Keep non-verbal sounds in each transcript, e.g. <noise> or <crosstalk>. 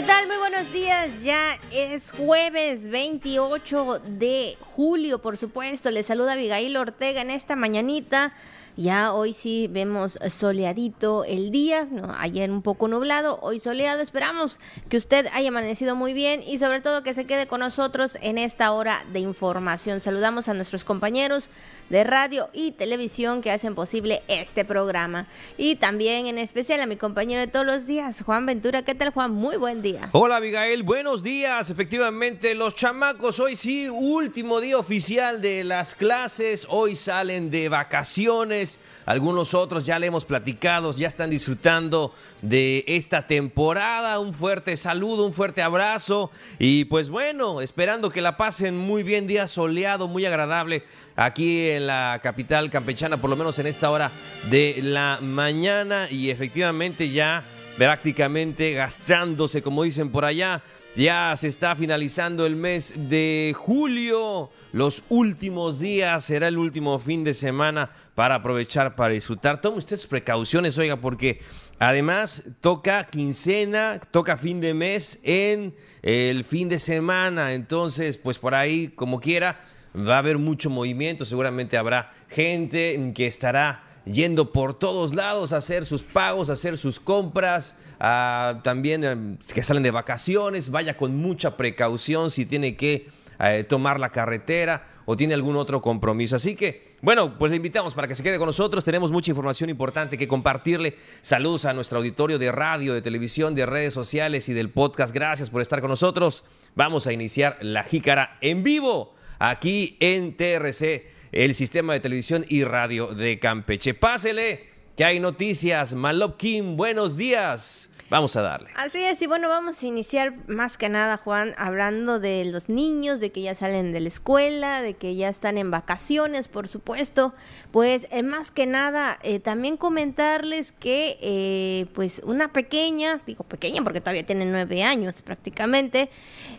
¿Qué tal? Muy buenos días. Ya es jueves 28 de julio, por supuesto. Les saluda Abigail Ortega en esta mañanita. Ya hoy sí vemos soleadito el día, ayer un poco nublado, hoy soleado. Esperamos que usted haya amanecido muy bien y sobre todo que se quede con nosotros en esta hora de información. Saludamos a nuestros compañeros de radio y televisión que hacen posible este programa. Y también en especial a mi compañero de todos los días, Juan Ventura. ¿Qué tal, Juan? Muy buen día. Hola, Abigail. Buenos días. Efectivamente, los chamacos, hoy sí, último día oficial de las clases. Hoy salen de vacaciones. Algunos otros ya le hemos platicado, ya están disfrutando de esta temporada. Un fuerte saludo, un fuerte abrazo. Y pues bueno, esperando que la pasen muy bien, día soleado, muy agradable aquí en la capital campechana, por lo menos en esta hora de la mañana. Y efectivamente ya prácticamente gastándose, como dicen por allá. Ya se está finalizando el mes de julio. Los últimos días será el último fin de semana para aprovechar, para disfrutar. Tome usted sus precauciones, oiga, porque además toca quincena, toca fin de mes en el fin de semana. Entonces, pues por ahí, como quiera, va a haber mucho movimiento. Seguramente habrá gente que estará yendo por todos lados a hacer sus pagos, a hacer sus compras también eh, que salen de vacaciones, vaya con mucha precaución si tiene que eh, tomar la carretera o tiene algún otro compromiso. Así que, bueno, pues le invitamos para que se quede con nosotros. Tenemos mucha información importante que compartirle. Saludos a nuestro auditorio de radio, de televisión, de redes sociales y del podcast. Gracias por estar con nosotros. Vamos a iniciar la jícara en vivo aquí en TRC, el sistema de televisión y radio de Campeche. Pásele, que hay noticias. Malop Kim, buenos días. Vamos a darle. Así es, y bueno, vamos a iniciar más que nada, Juan, hablando de los niños, de que ya salen de la escuela, de que ya están en vacaciones, por supuesto. Pues eh, más que nada, eh, también comentarles que, eh, pues, una pequeña, digo pequeña porque todavía tiene nueve años prácticamente,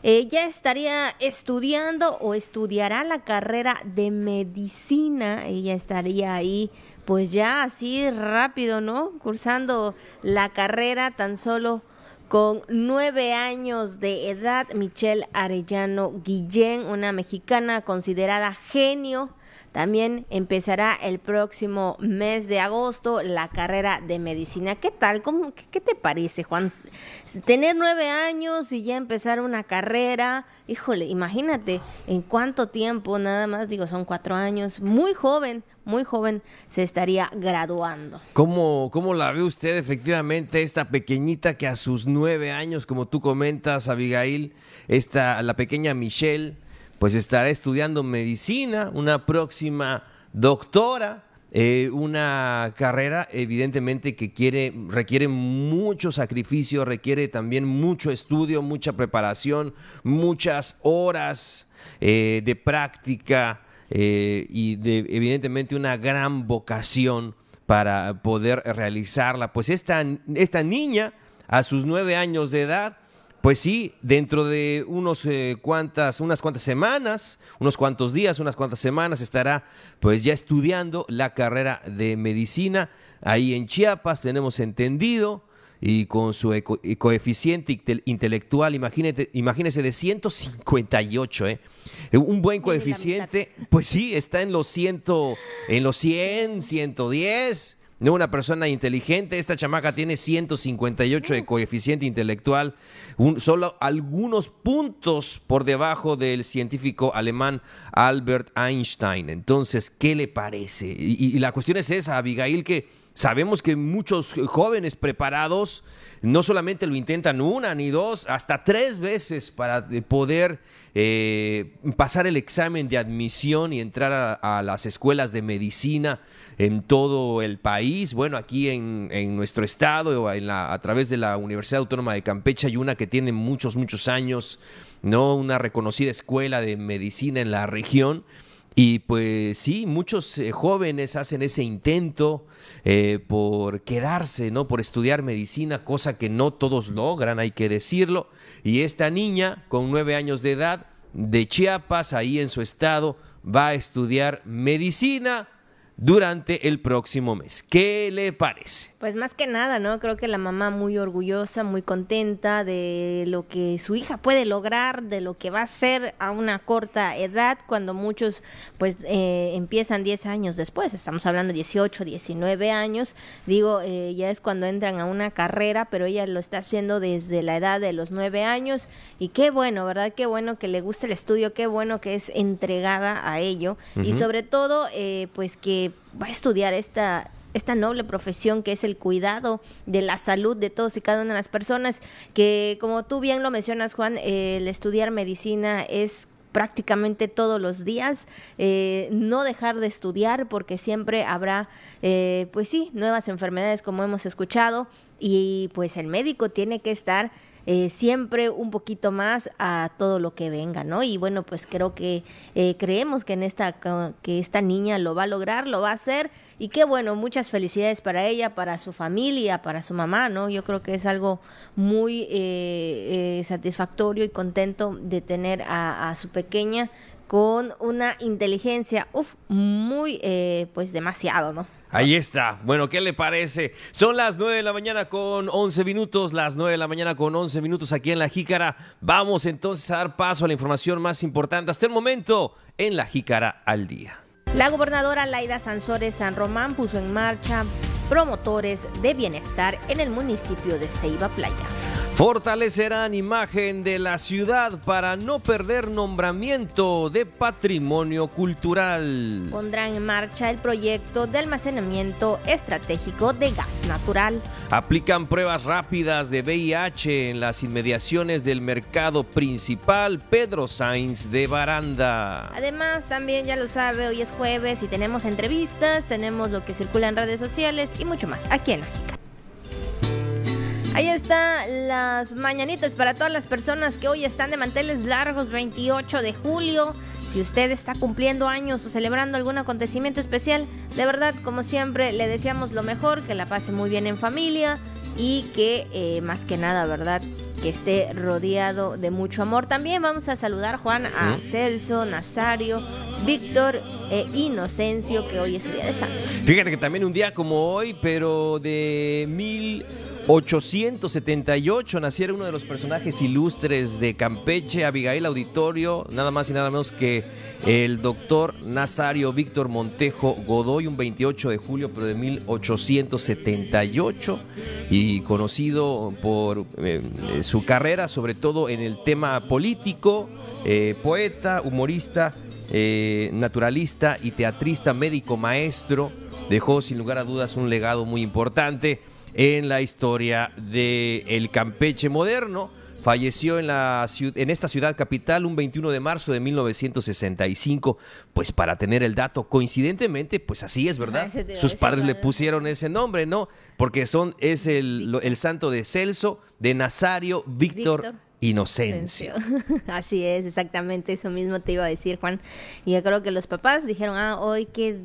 ya estaría estudiando o estudiará la carrera de medicina. Ella estaría ahí pues ya así rápido, ¿no? Cursando la carrera tan solo con nueve años de edad, Michelle Arellano Guillén, una mexicana considerada genio también empezará el próximo mes de agosto la carrera de medicina. ¿Qué tal? ¿Cómo, qué, te parece, Juan? Tener nueve años y ya empezar una carrera, híjole, imagínate en cuánto tiempo, nada más, digo, son cuatro años, muy joven, muy joven se estaría graduando. ¿Cómo, ¿Cómo la ve usted efectivamente esta pequeñita que a sus nueve años, como tú comentas, Abigail, esta, la pequeña Michelle, pues estará estudiando medicina, una próxima doctora, eh, una carrera evidentemente que quiere, requiere mucho sacrificio, requiere también mucho estudio, mucha preparación, muchas horas eh, de práctica eh, y de, evidentemente una gran vocación para poder realizarla. Pues esta, esta niña, a sus nueve años de edad, pues sí, dentro de unos eh, cuantas, unas cuantas semanas, unos cuantos días, unas cuantas semanas estará pues ya estudiando la carrera de medicina ahí en Chiapas, tenemos entendido, y con su coeficiente intelectual, imagínate, imagínese de 158, ¿eh? Un buen coeficiente, pues sí, está en los, ciento, en los 100, 110 no una persona inteligente. Esta chamaca tiene 158 de coeficiente intelectual, solo algunos puntos por debajo del científico alemán Albert Einstein. Entonces, ¿qué le parece? Y, la cuestión es esa, Abigail, que sabemos que muchos jóvenes preparados no solamente lo intentan una ni dos, hasta tres veces para poder eh, pasar el examen de admisión y entrar a, las escuelas de medicina en todo el país. Bueno, aquí en, nuestro estado, en la, a través de la Universidad Autónoma de Campeche, hay una que tiene muchos, muchos años, ¿no? Una reconocida escuela de medicina en la región. Y pues sí, muchos eh, jóvenes hacen ese intento eh, por quedarse, ¿no? Por estudiar medicina, cosa que no todos logran, hay que decirlo. Y esta niña, con nueve años de edad, de Chiapas, ahí en su estado, va a estudiar medicina durante el próximo mes. ¿Qué le parece? Pues más que nada, ¿no? Creo que la mamá muy orgullosa, muy contenta de lo que su hija puede lograr, de lo que va a ser a una corta edad, cuando muchos pues eh, empiezan 10 años después, estamos hablando de 18, 19 años, digo, eh, ya es cuando entran a una carrera, pero ella lo está haciendo desde la edad de los 9 años y qué bueno, ¿verdad? Qué bueno que le gusta el estudio, qué bueno que es entregada a ello y sobre todo eh, pues que va a estudiar esta esta noble profesión que es el cuidado de la salud de todos y cada una de las personas, que como tú bien lo mencionas, Juan, el estudiar medicina es prácticamente todos los días, eh, no dejar de estudiar porque siempre habrá, eh, pues sí, nuevas enfermedades como hemos escuchado y pues el médico tiene que estar eh, siempre un poquito más a todo lo que venga, ¿no? Y bueno, pues creo que eh, creemos que en esta que esta niña lo va a lograr, lo va a hacer y qué bueno, muchas felicidades para ella, para su familia, para su mamá, ¿no? Yo creo que es algo muy eh, satisfactorio y contento de tener a, a su pequeña con una inteligencia, uff, muy, pues demasiado, ¿no? Ahí está. Bueno, ¿qué le parece? Son las 9 de la mañana con 11 minutos, las 9 de la mañana con 11 minutos aquí en La Jícara. Vamos entonces a dar paso a la información más importante hasta el momento en La Jícara al día. La gobernadora Laida Sansores San Román puso en marcha promotores de bienestar en el municipio de Ceiba Playa. Fortalecerán imagen de la ciudad para no perder nombramiento de patrimonio cultural. Pondrán en marcha el proyecto de almacenamiento estratégico de gas natural. Aplican pruebas rápidas de VIH en las inmediaciones del mercado principal Pedro Sainz de Baranda. Además, también ya lo sabe, hoy es jueves y tenemos entrevistas, tenemos lo que circula en redes sociales y mucho más aquí en la Ahí están las mañanitas para todas las personas que hoy están de manteles largos, 28 de julio. Si usted está cumpliendo años o celebrando algún acontecimiento especial, de verdad, como siempre, le deseamos lo mejor, que la pase muy bien en familia y que eh, más que nada, ¿verdad? Que esté rodeado de mucho amor. También vamos a saludar, Juan, a Celso, Nazario, Víctor e Inocencio, que hoy es su día de santo. Fíjate que también un día como hoy, pero de mil... 878 naciera uno de los personajes ilustres de Campeche, Abigail Auditorio, nada más y nada menos que el doctor Nazario Víctor Montejo Godoy, un 28 de julio pero de 1878, y conocido por eh, su carrera, sobre todo en el tema político, eh, poeta, humorista, eh, naturalista y teatrista, médico, maestro, dejó sin lugar a dudas un legado muy importante en la historia del Campeche moderno. Falleció en, la, en esta ciudad capital un 21 de marzo de 1965. Pues para tener el dato, coincidentemente, pues así es, ¿verdad? Sus padres le pusieron ese nombre, ¿no? Porque son, es el, el santo de Celso, de Nazario, Víctor inocencia. <laughs> Así es, exactamente eso mismo te iba a decir, Juan. Y yo creo que los papás dijeron, ah, hoy qué,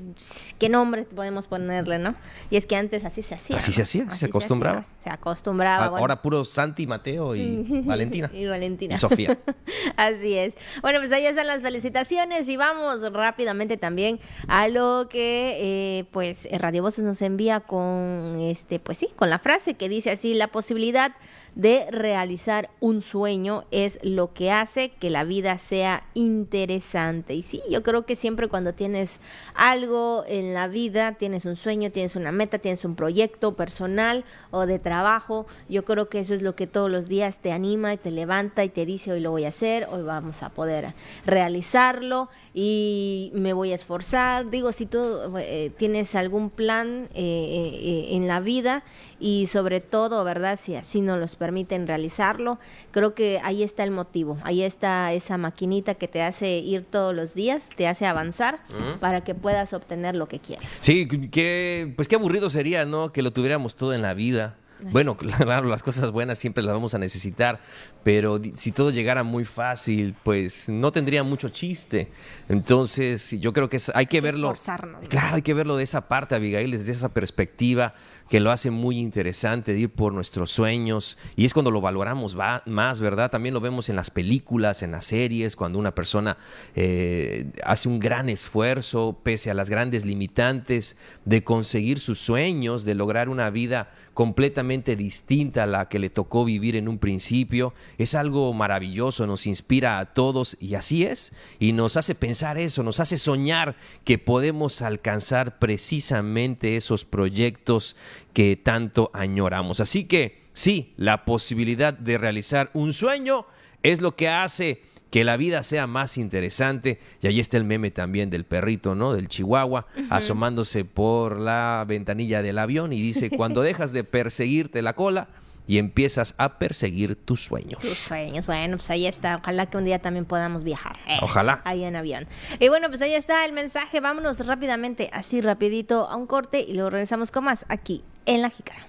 qué nombre podemos ponerle, ¿no? Y es que antes así se hacía. Así se hacía, se acostumbraba. Se, acostumbraba. Ahora puro Santi, Mateo y <laughs> Valentina. y Valentina. Y Sofía. <laughs> así es. Bueno, pues ahí están las felicitaciones y vamos rápidamente también a lo que, eh, pues, Radio Voces nos envía con, este, pues sí, con la frase que dice así, la posibilidad de realizar un sueño es lo que hace que la vida sea interesante. Y sí, yo creo que siempre cuando tienes algo en la vida, tienes un sueño, tienes una meta, tienes un proyecto personal o de trabajo, yo creo que eso es lo que todos los días te anima y te levanta y te dice hoy lo voy a hacer, hoy vamos a poder realizarlo y me voy a esforzar. Digo, si tú eh, tienes algún plan eh, eh, en la vida y sobre todo, ¿verdad? Si así no los permiten realizarlo, creo que ahí está el motivo, ahí está esa maquinita que te hace ir todos los días, te hace avanzar para que puedas obtener lo que quieres. Sí, que, pues qué aburrido sería, ¿no? Que lo tuviéramos todo en la vida Bueno, <laughs> claro, las cosas buenas siempre las vamos a necesitar, pero si todo llegara muy fácil, pues no tendría mucho chiste. Entonces, yo creo que hay que verlo. Claro, hay que verlo de esa parte, Abigail, desde esa perspectiva que lo hace muy interesante de ir por nuestros sueños y es cuando lo valoramos más, ¿verdad? También lo vemos en las películas, en las series, cuando una persona eh, hace un gran esfuerzo pese a las grandes limitantes de conseguir sus sueños, de lograr una vida completamente distinta a la que le tocó vivir en un principio. Es algo maravilloso, nos inspira a todos y así es. Y nos hace pensar eso, nos hace soñar que podemos alcanzar precisamente esos proyectos que tanto añoramos. Así que sí, la posibilidad de realizar un sueño es lo que hace que la vida sea más interesante. Y ahí está el meme también del perrito, ¿no? Del chihuahua, asomándose por la ventanilla del avión y dice, cuando <laughs> dejas de perseguirte la cola, y empiezas a perseguir tus sueños. Tus sueños, bueno, pues ahí está. Ojalá que un día también podamos viajar. Eh, Ojalá. Ahí en avión. Y bueno, pues ahí está el mensaje. Vámonos rápidamente, así rapidito, a un corte y luego regresamos con más aquí en La Jícara.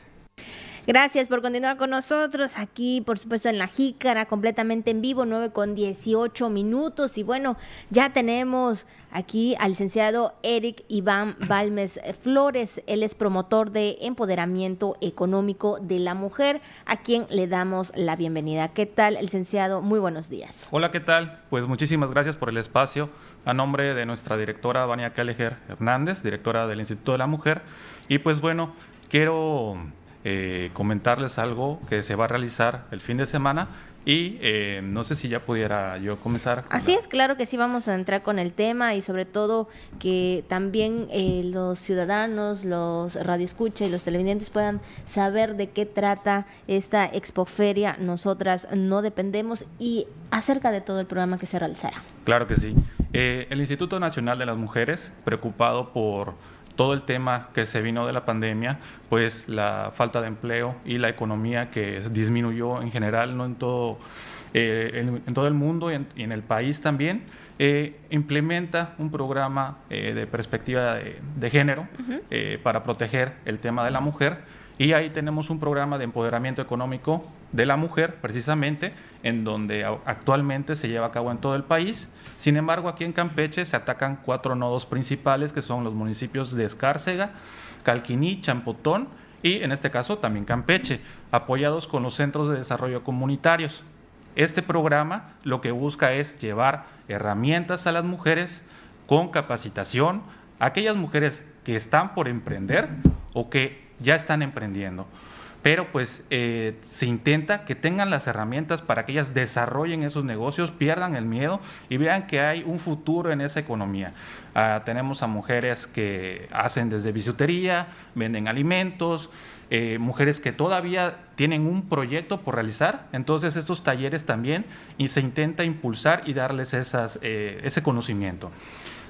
Gracias por continuar con nosotros aquí, por supuesto, en La Jícara, completamente en vivo, 9 con 18 minutos. Y bueno, ya tenemos aquí al licenciado Eric Iván Balmes Flores. Él es promotor de empoderamiento económico de la mujer, a quien le damos la bienvenida. ¿Qué tal, licenciado? Muy buenos días. Hola, ¿qué tal? Pues muchísimas gracias por el espacio. A nombre de nuestra directora Vania Kelleher Hernández, directora del Instituto de la Mujer. Y pues bueno, quiero eh, comentarles algo que se va a realizar el fin de semana y eh, no sé si ya pudiera yo comenzar. Así es, claro que sí, vamos a entrar con el tema y sobre todo que también eh, los ciudadanos, los radioescuchas y los televidentes puedan saber de qué trata esta expoferia. Nosotras no dependemos y acerca de todo el programa que se realizará. Claro que sí. el Instituto Nacional de las Mujeres, preocupado por todo el tema que se vino de la pandemia, pues la falta de empleo y la economía que disminuyó en general, no en todo, eh, en, todo el mundo y en, el país también, eh, implementa un programa eh, de perspectiva de, género para proteger el tema de la mujer. Y ahí tenemos un programa de empoderamiento económico de la mujer, precisamente, en donde actualmente se lleva a cabo en todo el país. Sin embargo, aquí en Campeche se atacan cuatro nodos principales, que son los municipios de Escárcega, Calquiní, Champotón y, en este caso, también Campeche, apoyados con los centros de desarrollo comunitarios. Este programa lo que busca es llevar herramientas a las mujeres con capacitación, aquellas mujeres que están por emprender o que ya están emprendiendo. Pero pues eh, se intenta que tengan las herramientas para que ellas desarrollen esos negocios, pierdan el miedo y vean que hay un futuro en esa economía. Ah, tenemos a mujeres que hacen desde bisutería, venden alimentos, eh, mujeres que todavía tienen un proyecto por realizar, entonces estos talleres también y se intenta impulsar y darles esas, eh, ese conocimiento.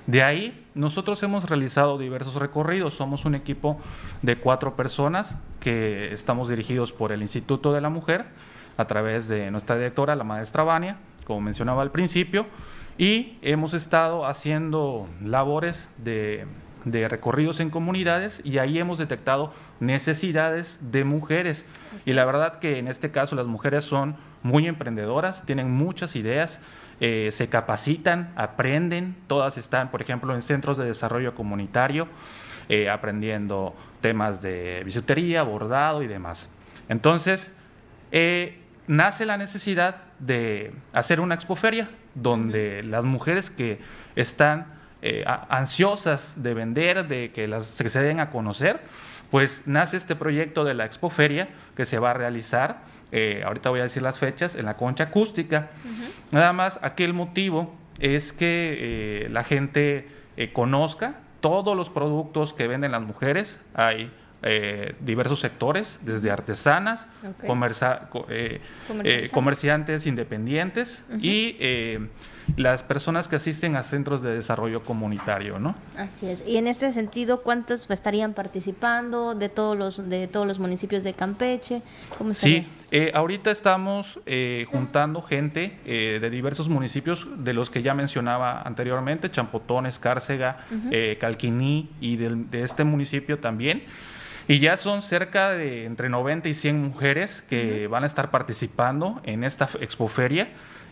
De ahí, nosotros hemos realizado diversos recorridos. Somos un equipo de cuatro personas que estamos dirigidos por el Instituto de la Mujer a través de nuestra directora, la maestra Vania, como mencionaba al principio, y hemos estado haciendo labores de, de recorridos en comunidades y ahí hemos detectado necesidades de mujeres. Y la verdad que en este caso las mujeres son muy emprendedoras, tienen muchas ideas eh, se capacitan, aprenden, todas están, por ejemplo, en centros de desarrollo comunitario, eh, aprendiendo temas de bisutería, bordado y demás. Entonces, eh, nace la necesidad de hacer una expoferia donde las mujeres que están ansiosas de vender, de que las se den a conocer, pues nace este proyecto de la expoferia que se va a realizar eh, ahorita voy a decir las fechas, en la concha acústica. Nada más, aquí el motivo es que eh, la gente eh, conozca todos los productos que venden las mujeres. Hay diversos sectores, desde artesanas, comerciantes independientes y las personas que asisten a centros de desarrollo comunitario, ¿no? Así es. Y en este sentido, ¿cuántos estarían participando de todos los de todos los municipios de Campeche? ¿Cómo sí, eh, ahorita estamos eh, juntando gente eh, de diversos municipios de los que ya mencionaba anteriormente, Champotón, Escárcega, Calquiní y de este municipio también. Y ya son cerca de entre 90 y 100 mujeres que van a estar participando en esta expoferia.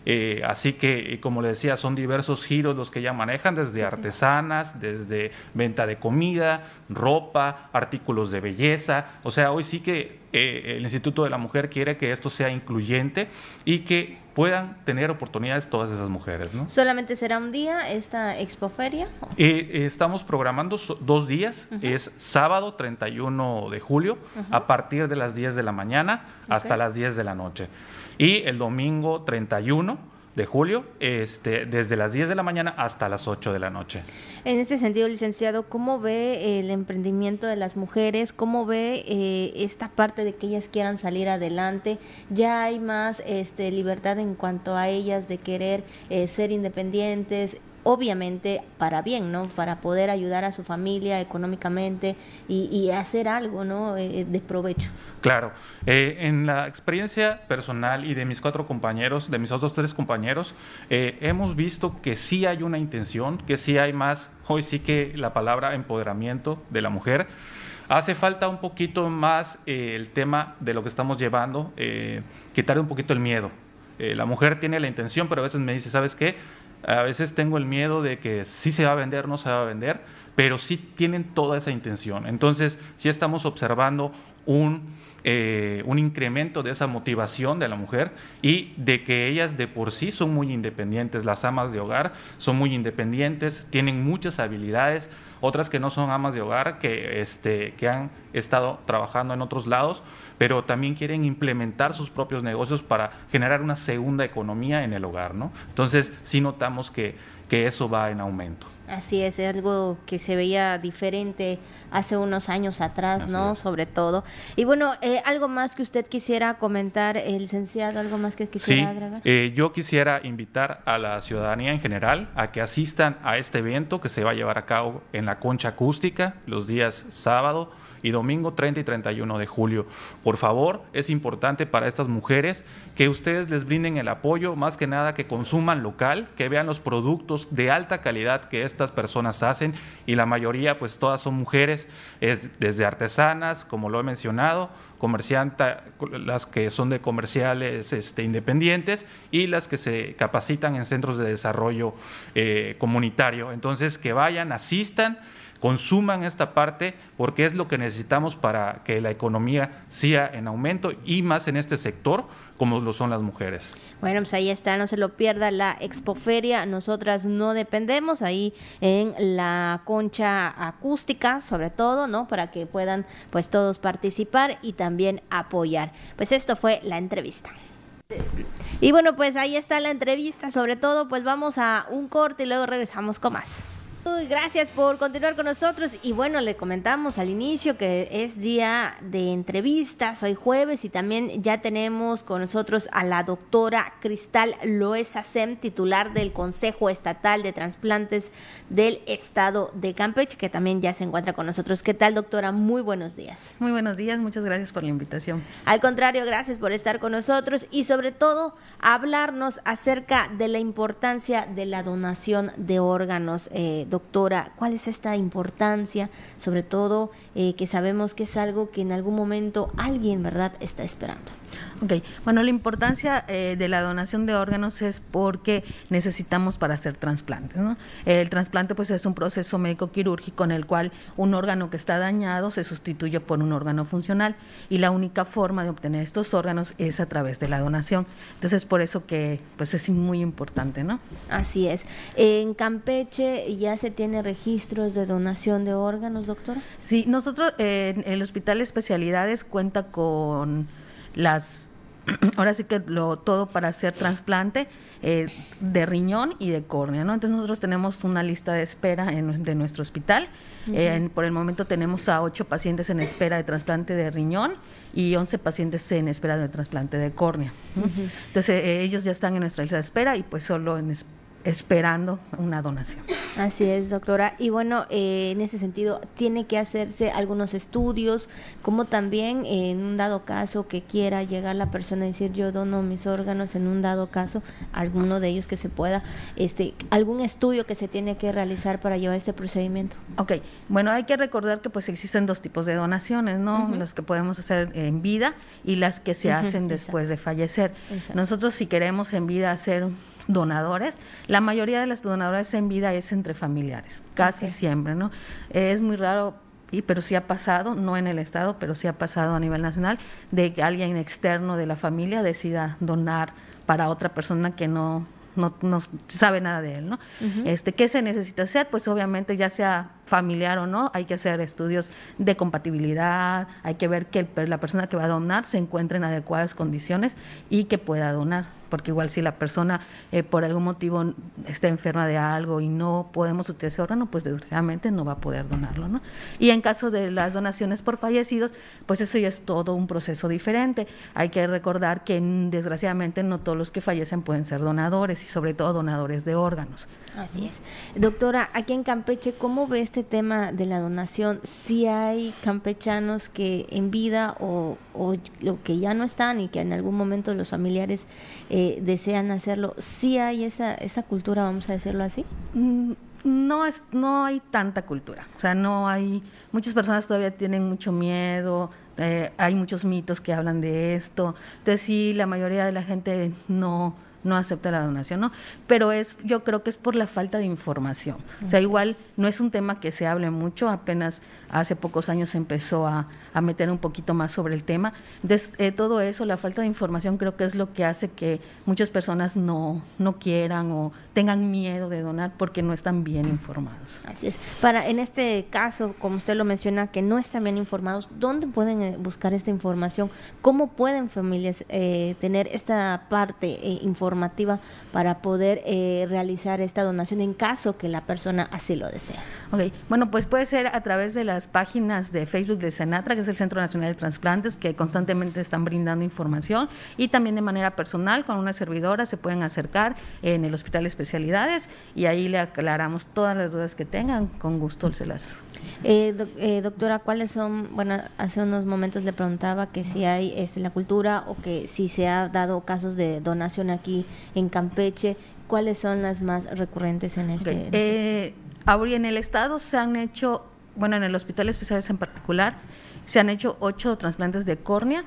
Eh, así que, eh, como le decía, son diversos giros los que ya manejan, desde artesanas, desde venta de comida, ropa, artículos de belleza. O sea, hoy sí que eh, el Instituto de la Mujer quiere que esto sea incluyente y que puedan tener oportunidades todas esas mujeres. ¿no? ¿Solamente será un día esta expoferia? estamos programando dos días, es sábado 31 de julio a partir de las 10 de la mañana hasta las 10 de la noche y el domingo 31 de julio, este, desde las 10 de la mañana hasta las 8 de la noche. En ese sentido, licenciado, ¿cómo ve el emprendimiento de las mujeres? ¿Cómo ve eh, esta parte de que ellas quieran salir adelante? ¿Ya hay más este, libertad en cuanto a ellas de querer eh, ser independientes? Obviamente para bien, ¿no? Para poder ayudar a su familia económicamente y, hacer algo, ¿no? Eh, de provecho. Claro. Eh, en la experiencia personal y de mis cuatro compañeros, de mis otros tres compañeros, eh, hemos visto que sí hay una intención, que sí hay más, hoy sí que la palabra empoderamiento de la mujer. Hace falta un poquito más el tema de lo que estamos llevando, quitar un poquito el miedo. la mujer tiene la intención, pero a veces me dice, ¿sabes qué? A veces tengo el miedo de que sí se va a vender, no se va a vender, pero sí tienen toda esa intención. Entonces, sí estamos observando un, eh, un incremento de esa motivación de la mujer y de que ellas de por sí son muy independientes. Las amas de hogar son muy independientes, tienen muchas habilidades, otras que no son amas de hogar, que, este, que han estado trabajando en otros lados, pero también quieren implementar sus propios negocios para generar una segunda economía en el hogar, ¿no? Entonces, sí notamos que, que eso va en aumento. Así es, es algo que se veía diferente hace unos años atrás, ¿no? Sobre todo. Y bueno, eh, algo más que usted quisiera comentar, el licenciado, algo más que quisiera agregar. Eh, yo quisiera invitar a la ciudadanía en general a que asistan a este evento que se va a llevar a cabo en la Concha Acústica los días sábado y domingo 30 y 31 de julio. Por favor, es importante para estas mujeres que ustedes les brinden el apoyo, más que nada que consuman local, que vean los productos de alta calidad que estas personas hacen y la mayoría, pues todas son mujeres, es desde artesanas, como lo he mencionado, comerciantes, las que son de comerciales este, independientes y las que se capacitan en centros de desarrollo eh, comunitario. Entonces, que vayan, asistan consuman esta parte porque es lo que necesitamos para que la economía siga en aumento y más en este sector como lo son las mujeres. Bueno, pues ahí está, no se lo pierda la expoferia. Nosotras no dependemos ahí en la concha acústica, sobre todo, ¿no? Para que puedan pues todos participar y también apoyar. Pues esto fue la entrevista. Y bueno, pues ahí está la entrevista, sobre todo pues vamos a un corte y luego regresamos con más gracias por continuar con nosotros. Y bueno, le comentamos al inicio que es día de entrevistas, hoy jueves, y también ya tenemos con nosotros a la doctora Cristal Loesa Sem, titular del Consejo Estatal de Transplantes del Estado de Campeche, que también ya se encuentra con nosotros. ¿Qué tal, doctora? Muy buenos días. Muy buenos días, muchas gracias por la invitación. Al contrario, gracias por estar con nosotros y sobre todo hablarnos acerca de la importancia de la donación de órganos, eh, doctora, ¿cuál es esta importancia? Sobre todo eh, que sabemos que es algo que en algún momento alguien, ¿verdad?, está esperando. Ok, bueno, la importancia eh, de la donación de órganos es porque necesitamos para hacer trasplantes. ¿no? El trasplante pues es un proceso médico quirúrgico en el cual un órgano que está dañado se sustituye por un órgano funcional y la única forma de obtener estos órganos es a través de la donación. Entonces por eso que pues es muy importante, ¿no? Así es. En Campeche ya se tiene registros de donación de órganos, doctora. Sí, nosotros en el Hospital de Especialidades cuenta con las <clears throat> ahora sí que lo todo para hacer trasplante eh, de riñón y de córnea, ¿no? Entonces nosotros tenemos una lista de espera en, de nuestro hospital. por el momento tenemos a ocho pacientes en espera de trasplante de riñón y 11 pacientes en espera de trasplante de córnea. Entonces eh, ellos ya están en nuestra lista de espera y pues solo en, esperando una donación. Así es, doctora. Y bueno, eh, en ese sentido, tiene que hacerse algunos estudios, como también en un dado caso que quiera llegar la persona a decir yo dono mis órganos, en un dado caso, alguno de ellos que se pueda, este, algún estudio que se tiene que realizar para llevar este procedimiento. Ok, bueno, hay que recordar que pues existen dos tipos de donaciones, ¿no? Los que podemos hacer en vida y las que se hacen después de fallecer. Nosotros si queremos en vida hacer donadores. La mayoría de las donadoras en vida es entre familiares, casi siempre, ¿no? Es muy raro, y, pero sí ha pasado, no en el Estado, pero sí ha pasado a nivel nacional, de que alguien externo de la familia decida donar para otra persona que no, no, no sabe nada de él, ¿no? este, ¿Qué se necesita hacer? Pues obviamente ya sea familiar o no, hay que hacer estudios de compatibilidad, hay que ver que la persona que va a donar se encuentre en adecuadas condiciones y que pueda donar porque igual si la persona eh, por algún motivo está enferma de algo y no podemos utilizar ese órgano, pues desgraciadamente no va a poder donarlo, ¿no? Y en caso de las donaciones por fallecidos, pues eso ya es todo un proceso diferente. Hay que recordar que desgraciadamente no todos los que fallecen pueden ser donadores y sobre todo donadores de órganos. Así es. Doctora, aquí en Campeche, ¿cómo ve este tema de la donación? Si hay campechanos que en vida o, o, que ya no están y que en algún momento los familiares eh, desean hacerlo, ¿sí hay esa, esa cultura, vamos a decirlo así? Mm, no, es, no hay tanta cultura. O sea, no hay. Muchas personas todavía tienen mucho miedo. Eh, hay muchos mitos que hablan de esto. Entonces, sí, la mayoría de la gente no no acepta la donación, ¿no? Pero es, yo creo que es por la falta de información. O sea, igual no es un tema que se hable mucho, apenas hace pocos años se empezó a, a meter un poquito más sobre el tema. Entonces, eh, todo eso, la falta de información creo que es lo que hace que muchas personas no, no quieran o tengan miedo de donar porque no están bien informados. Así es. Para, en este caso, como usted lo menciona, que no están bien informados, ¿dónde pueden eh, buscar esta información? ¿Cómo pueden familias eh, tener esta parte informativa para poder realizar esta donación en caso que la persona así lo desea? Ok, bueno, pues puede ser a través de las páginas de Facebook de Senatra, que es el Centro Nacional de Transplantes, que constantemente están brindando información, y también de manera personal, con una servidora, se pueden acercar en el Hospital de Especialidades y ahí le aclaramos todas las dudas que tengan, con gusto se las eh, eh, doctora, ¿cuáles son? Bueno, hace unos momentos le preguntaba que si hay este, la cultura o que si se ha dado casos de donación aquí en Campeche. ¿Cuáles son las más recurrentes en este? Okay. Eh, en el estado se han hecho, bueno, en el Hospital Especiales en particular, se han hecho ocho trasplantes de córnea.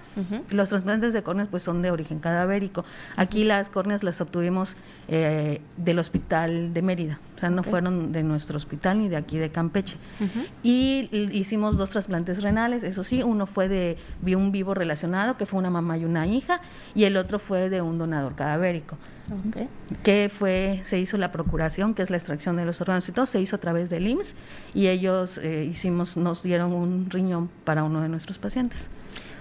Los trasplantes de córneas pues son de origen cadavérico. Aquí las córneas las obtuvimos eh, del hospital de Mérida, o sea, no fueron de nuestro hospital ni de aquí de Campeche. Y hicimos dos trasplantes renales, eso sí, uno fue de un vivo relacionado, que fue una mamá y una hija, y el otro fue de un donador cadavérico. Que fue, se hizo la procuración, que es la extracción de los órganos y todo, se hizo a través del IMSS y ellos eh, hicimos, nos dieron un riñón para uno de nuestros pacientes.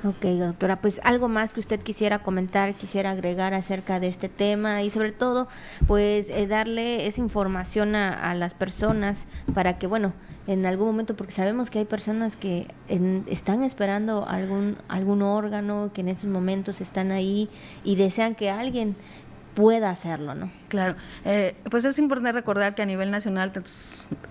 Ok, doctora, pues algo más que usted quisiera comentar, quisiera agregar acerca de este tema y sobre todo, pues eh, darle esa información a, las personas para que, bueno, en algún momento, porque sabemos que hay personas que están esperando algún, algún órgano, que en estos momentos están ahí y desean que alguien pueda hacerlo, ¿no? Claro, eh, pues es importante recordar que a nivel nacional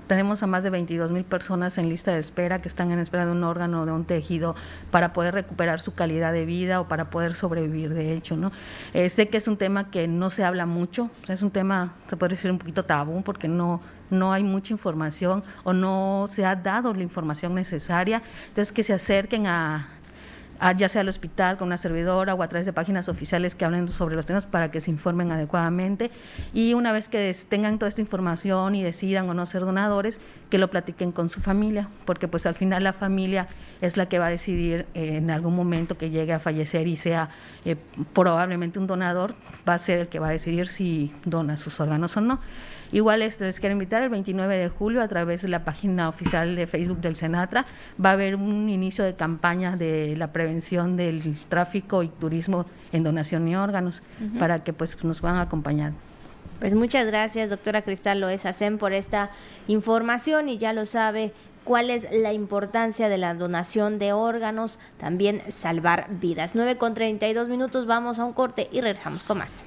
tenemos a más de 22 mil personas en lista de espera que están en espera de un órgano o de un tejido para poder recuperar su calidad de vida o para poder sobrevivir, de hecho, ¿no? Eh, sé que es un tema que no se habla mucho, es un tema, se puede decir, un poquito tabú porque no, no hay mucha información o no se ha dado la información necesaria, entonces que se acerquen a ya sea al hospital con una servidora o a través de páginas oficiales que hablen sobre los temas para que se informen adecuadamente y una vez que tengan toda esta información y decidan o no ser donadores, que lo platiquen con su familia, porque pues al final la familia es la que va a decidir eh, en algún momento que llegue a fallecer y sea eh, probablemente un donador, va a ser el que va a decidir si dona sus órganos o no. Igual este, les quiero invitar el 29 de julio a través de la página oficial de Facebook del Senatra. Va a haber un inicio de campaña de la prevención del tráfico y turismo en donación y órganos para que pues nos puedan acompañar. Pues muchas gracias, doctora Cristal Loes Hacen, por esta información y ya lo sabe cuál es la importancia de la donación de órganos, también salvar vidas. 9 con 32 minutos, vamos a un corte y regresamos con más.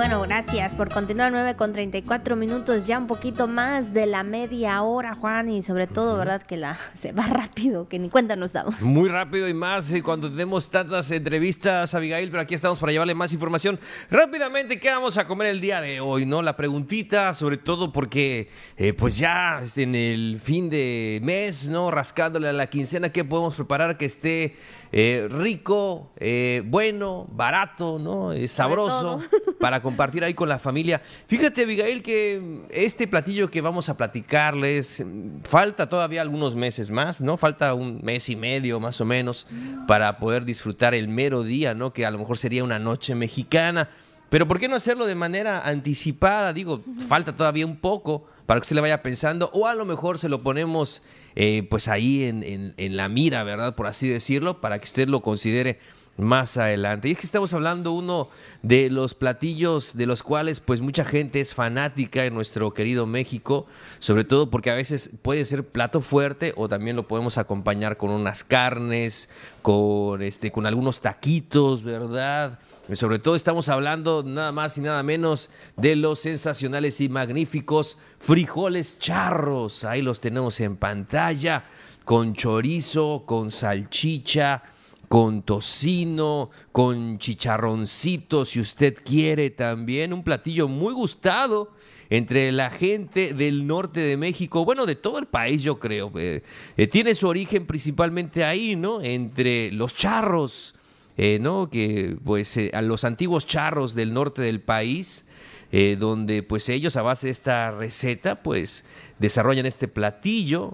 Bueno, gracias por continuar 9 con 34 minutos, ya un poquito más de la media hora, Juan, y sobre todo, ¿verdad? Que la <laughs> se va rápido, que ni cuenta nos damos. Muy rápido y más eh, cuando tenemos tantas entrevistas, Abigail, pero aquí estamos para llevarle más información. Rápidamente, ¿qué vamos a comer el día de hoy? ¿No? La preguntita, sobre todo porque, eh, pues ya en el fin de mes, ¿no? Rascándole a la quincena, ¿qué podemos preparar que esté eh, rico, eh, bueno, barato, ¿no? Eh, sabroso <laughs> para compartir ahí con la familia. Fíjate, Abigail, que este platillo que vamos a platicarles, falta todavía algunos meses más, ¿no? Falta un mes y medio más o menos para poder disfrutar el mero día, ¿no? Que a lo mejor sería una noche mexicana. Pero ¿por qué no hacerlo de manera anticipada? Digo, falta todavía un poco para que usted le vaya pensando, o a lo mejor se lo ponemos eh, pues ahí en, en, la mira, ¿verdad? Por así decirlo, para que usted lo considere más adelante. Y es que estamos hablando uno de los platillos de los cuales pues mucha gente es fanática en nuestro querido México, sobre todo porque a veces puede ser plato fuerte o también lo podemos acompañar con unas carnes, con este con algunos taquitos, ¿verdad? sobre todo estamos hablando nada más y nada menos de los sensacionales y magníficos frijoles charros. Ahí los tenemos en pantalla, con chorizo, con salchicha, con tocino, con chicharroncito, si usted quiere también. Un platillo muy gustado entre la gente del norte de México, bueno, de todo el país yo creo. Eh, eh, tiene su origen principalmente ahí, ¿no? Entre los charros eh, ¿no? Que pues eh, a los antiguos charros del norte del país, eh, donde pues ellos a base de esta receta pues desarrollan este platillo,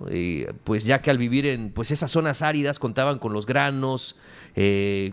pues ya que al vivir en pues esas zonas áridas contaban con los granos,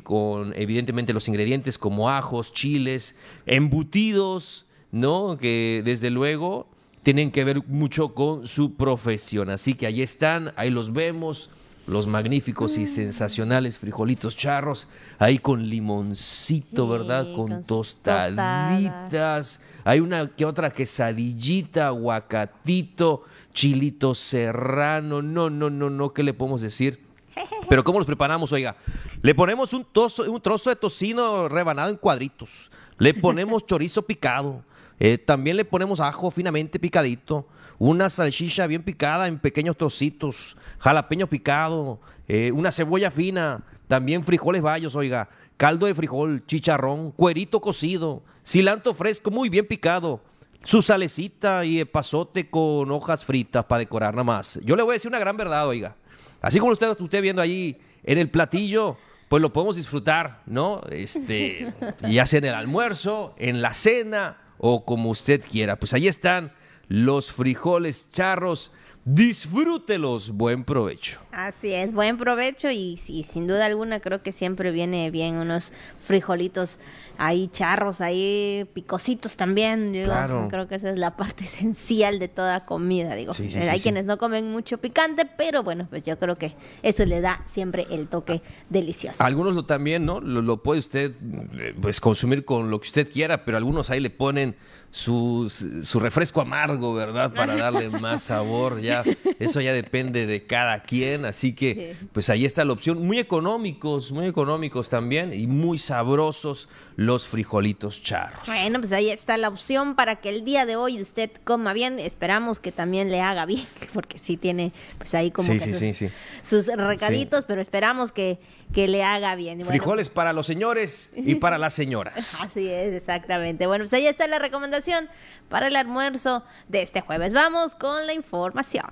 con evidentemente los ingredientes como ajos, chiles, embutidos, ¿no? Que desde luego tienen que ver mucho con su profesión. Así que ahí están, ahí los vemos los magníficos y mm. sensacionales frijolitos charros, ahí con limoncito, ¿verdad? Con, tostaditas. Hay una que otra quesadillita, aguacatito, chilito serrano. No, no, no, no, ¿qué le podemos decir? <laughs> Pero ¿cómo los preparamos? Oiga, le ponemos un, un trozo de tocino rebanado en cuadritos. Le ponemos <laughs> chorizo picado. Eh, también le ponemos ajo finamente picadito una salchicha bien picada en pequeños trocitos, jalapeño picado, eh, una cebolla fina, también frijoles bayos, oiga, caldo de frijol, chicharrón, cuerito cocido, cilantro fresco muy bien picado, su salecita y pasote con hojas fritas para decorar nada más. Yo le voy a decir una gran verdad, oiga. Así como usted usted viendo ahí en el platillo, pues lo podemos disfrutar, ¿no? Este, <laughs> ya sea en el almuerzo, en la cena o como usted quiera. Pues ahí están los frijoles charros. Disfrútelos, buen provecho. Así es, buen provecho y, sin duda alguna creo que siempre viene bien unos frijolitos ahí charros, ahí picositos también. claro. Creo que esa es la parte <laughs> esencial de toda comida. Digo, eh, hay quienes no comen mucho picante, pero bueno, pues yo creo que eso le da siempre el toque delicioso. Algunos lo también, ¿no? Lo, puede usted eh, pues consumir con lo que usted quiera, pero algunos ahí le ponen su, su refresco amargo, ¿verdad? Para darle más sabor. Ya, eso ya depende de cada quien. Así que, pues ahí está la opción. Muy económicos, muy económicos también y muy sabrosos los frijolitos charros. Bueno, pues ahí está la opción para que el día de hoy usted coma bien. Esperamos que también le haga bien, <laughs> porque sí tiene, pues ahí como sus, recaditos, pero esperamos que, que le haga bien. Frijoles para los señores y para las señoras. <laughs> Así es, exactamente. Bueno, pues ahí está la recomendación para el almuerzo de este jueves. Vamos con la información.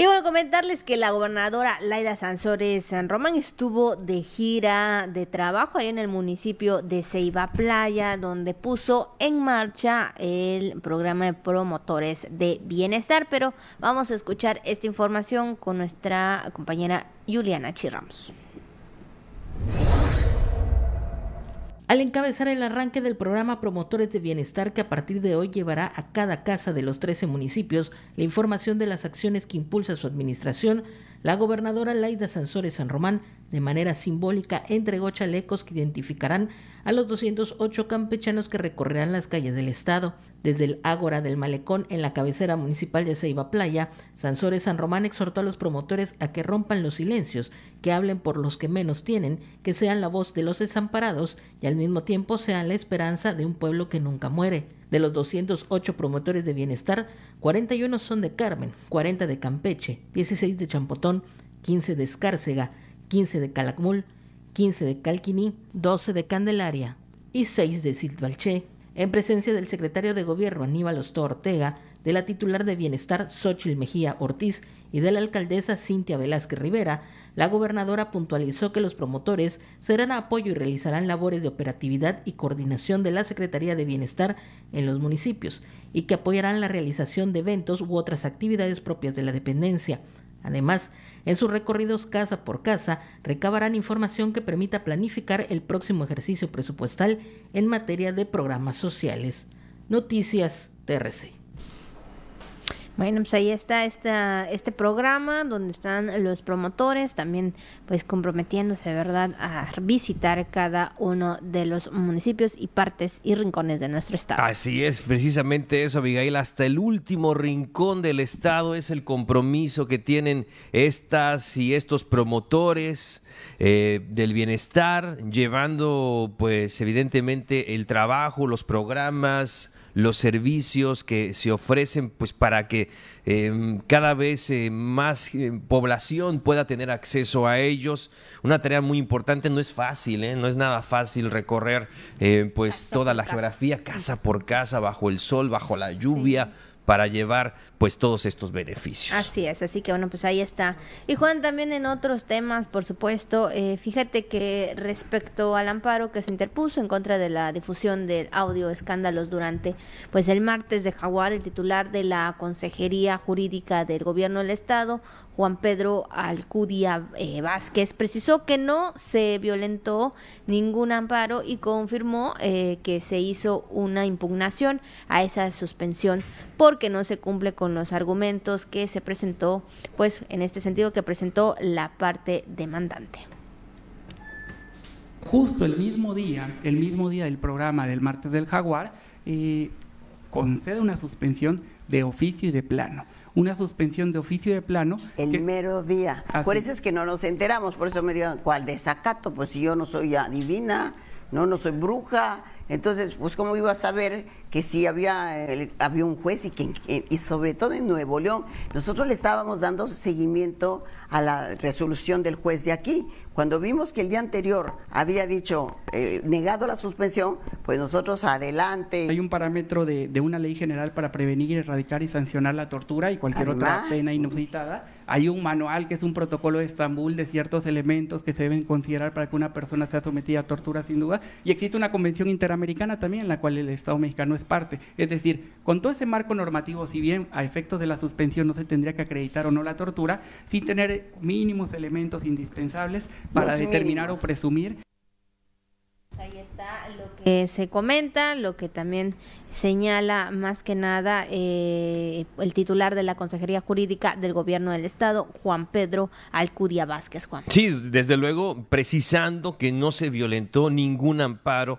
Y bueno, comentarles que la gobernadora Laida Sansores San Román estuvo de gira de trabajo ahí en el municipio de Ceiba Playa, donde puso en marcha el programa de promotores de bienestar. Pero vamos a escuchar esta información con nuestra compañera Juliana Chirramos. Al encabezar el arranque del programa Promotores de Bienestar que a partir de hoy llevará a cada casa de los 13 municipios la información de las acciones que impulsa su administración, la gobernadora Laida Sansores San Román, de manera simbólica, entregó chalecos que identificarán a los 208 campechanos que recorrerán las calles del estado. Desde el Ágora del Malecón en la cabecera municipal de Ceiba Playa, Sansores San Román exhortó a los promotores a que rompan los silencios, que hablen por los que menos tienen, que sean la voz de los desamparados y al mismo tiempo sean la esperanza de un pueblo que nunca muere. De los 208 promotores de bienestar, 41 son de Carmen, 40 de Campeche, 16 de Champotón, 15 de Escárcega, 15 de Calakmul, 15 de Calquiní, 12 de Candelaria y 6 de Silvalché en presencia del secretario de Gobierno Aníbal Osto Ortega, de la titular de Bienestar Xochil Mejía Ortiz y de la alcaldesa Cintia Velázquez Rivera, la gobernadora puntualizó que los promotores serán a apoyo y realizarán labores de operatividad y coordinación de la Secretaría de Bienestar en los municipios y que apoyarán la realización de eventos u otras actividades propias de la dependencia. Además, en sus recorridos casa por casa, recabarán información que permita planificar el próximo ejercicio presupuestal en materia de programas sociales. Noticias TRC. Bueno, pues ahí está esta, este programa donde están los promotores también pues comprometiéndose, ¿verdad?, a visitar cada uno de los municipios y partes y rincones de nuestro estado. Así es, precisamente eso, Abigail, hasta el último rincón del estado es el compromiso que tienen estas y estos promotores eh, del bienestar, llevando pues evidentemente el trabajo, los programas, los servicios que se ofrecen pues para que em, cada vez eh, más eh, población pueda tener acceso a ellos. Una tarea muy importante, no es fácil, ¿eh? no es nada fácil recorrer pues toda la geografía casa por casa, bajo el sol, bajo la lluvia para llevar pues todos estos beneficios. Así es, así que bueno, pues ahí está. Y Juan, también en otros temas, por supuesto, eh, fíjate que respecto al amparo que se interpuso en contra de la difusión del audio escándalos durante pues el martes de Jaguar, el titular de la Consejería Jurídica del Gobierno del Estado, Juan Pedro Alcudia eh, Vázquez, precisó que no se violentó ningún amparo y confirmó eh, que se hizo una impugnación a esa suspensión porque no se cumple con los argumentos que se presentó, pues en este sentido que presentó la parte demandante. Justo el mismo día, el mismo día del programa del martes del jaguar, eh, concede una suspensión de oficio y de plano una suspensión de oficio de plano. El mero día. Por eso es que no nos enteramos, por eso me digan, ¿cuál desacato? Pues si yo no soy adivina, no, no soy bruja. Entonces, pues cómo iba a saber que si había, había un juez y, que, y sobre todo en Nuevo León, nosotros le estábamos dando seguimiento a la resolución del juez de aquí. Cuando vimos que el día anterior había dicho eh, negado la suspensión, pues nosotros adelante. Hay un parámetro de, de, una ley general para prevenir, erradicar y sancionar la tortura y cualquier otra pena inusitada. Hay un manual que es un protocolo de Estambul de ciertos elementos que se deben considerar para que una persona sea sometida a tortura sin duda. Y existe una convención interamericana también en la cual el Estado mexicano es parte. Es decir, con todo ese marco normativo, si bien a efectos de la suspensión no se tendría que acreditar o no la tortura, sin tener mínimos elementos indispensables para determinar o presumir. Ahí está lo que se comenta, lo que también señala más que nada eh, el titular de la Consejería Jurídica del Gobierno del Estado, Juan Pedro Alcudia Vázquez. Juan. Sí, desde luego, precisando que no se violentó ningún amparo